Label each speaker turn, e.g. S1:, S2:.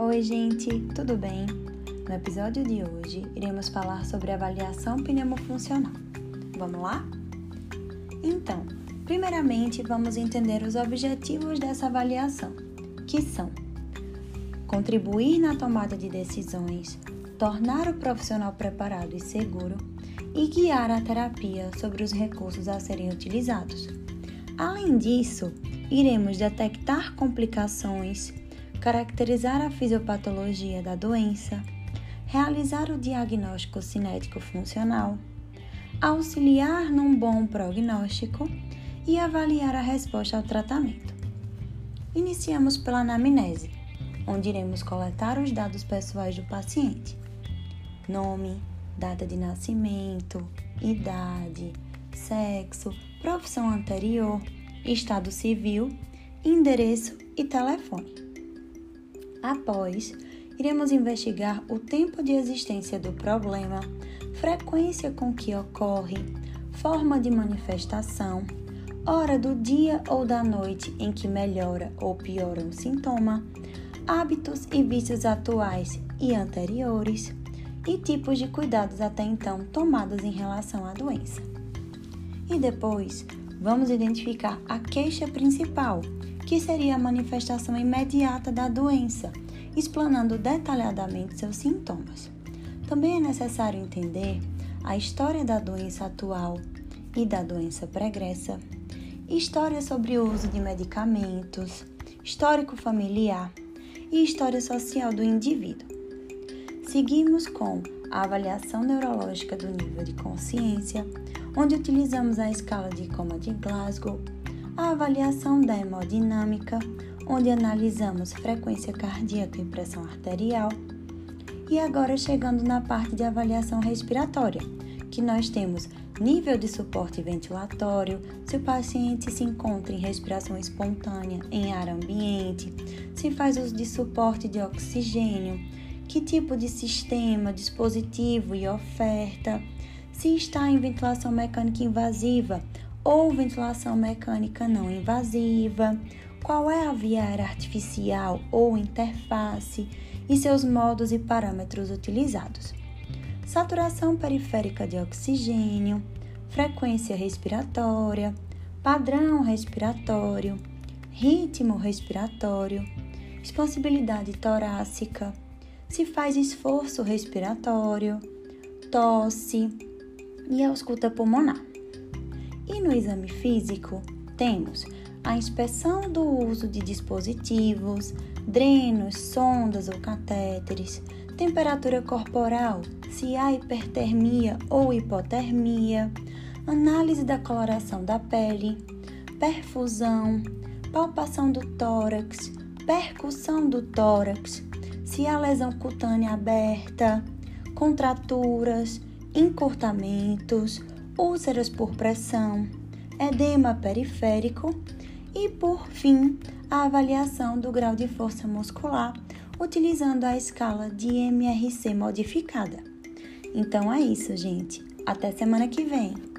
S1: Oi, gente, tudo bem? No episódio de hoje, iremos falar sobre avaliação pneumofuncional. Vamos lá? Então, primeiramente, vamos entender os objetivos dessa avaliação, que são contribuir na tomada de decisões, tornar o profissional preparado e seguro e guiar a terapia sobre os recursos a serem utilizados. Além disso, iremos detectar complicações, caracterizar a fisiopatologia da doença, realizar o diagnóstico cinético funcional, auxiliar num bom prognóstico e avaliar a resposta ao tratamento. Iniciamos pela anamnese, onde iremos coletar os dados pessoais do paciente: nome, data de nascimento, idade, sexo, profissão anterior, estado civil, endereço e telefone. Após, iremos investigar o tempo de existência do problema, frequência com que ocorre, forma de manifestação, hora do dia ou da noite em que melhora ou piora um sintoma, hábitos e vícios atuais e anteriores e tipos de cuidados até então tomados em relação à doença. E depois, vamos identificar a queixa principal, que seria a manifestação imediata da doença, explanando detalhadamente seus sintomas. Também é necessário entender a história da doença atual e da doença pregressa, história sobre o uso de medicamentos, histórico familiar e história social do indivíduo. Seguimos com a avaliação neurológica do nível de consciência, onde utilizamos a escala de coma de Glasgow, a avaliação da hemodinâmica, onde analisamos frequência cardíaca e pressão arterial, e agora chegando na parte de avaliação respiratória, que nós temos nível de suporte ventilatório, se o paciente se encontra em respiração espontânea em ar ambiente, se faz uso de suporte de oxigênio, que tipo de sistema, dispositivo e oferta, se está em ventilação mecânica invasiva ou ventilação mecânica não invasiva, qual é a via aérea artificial ou interface e seus modos e parâmetros utilizados. Saturação periférica de oxigênio, frequência respiratória, padrão respiratório, ritmo respiratório, expansibilidade torácica, se faz esforço respiratório, tosse e ausculta pulmonar. E no exame físico, temos a inspeção do uso de dispositivos, drenos, sondas ou catéteres, temperatura corporal, se há hipertermia ou hipotermia, análise da coloração da pele, perfusão, palpação do tórax, percussão do tórax, se há lesão cutânea aberta, contraturas, encurtamentos, úlceras por pressão, edema periférico e, por fim, a avaliação do grau de força muscular utilizando a escala de MRC modificada. Então é isso, gente. Até semana que vem!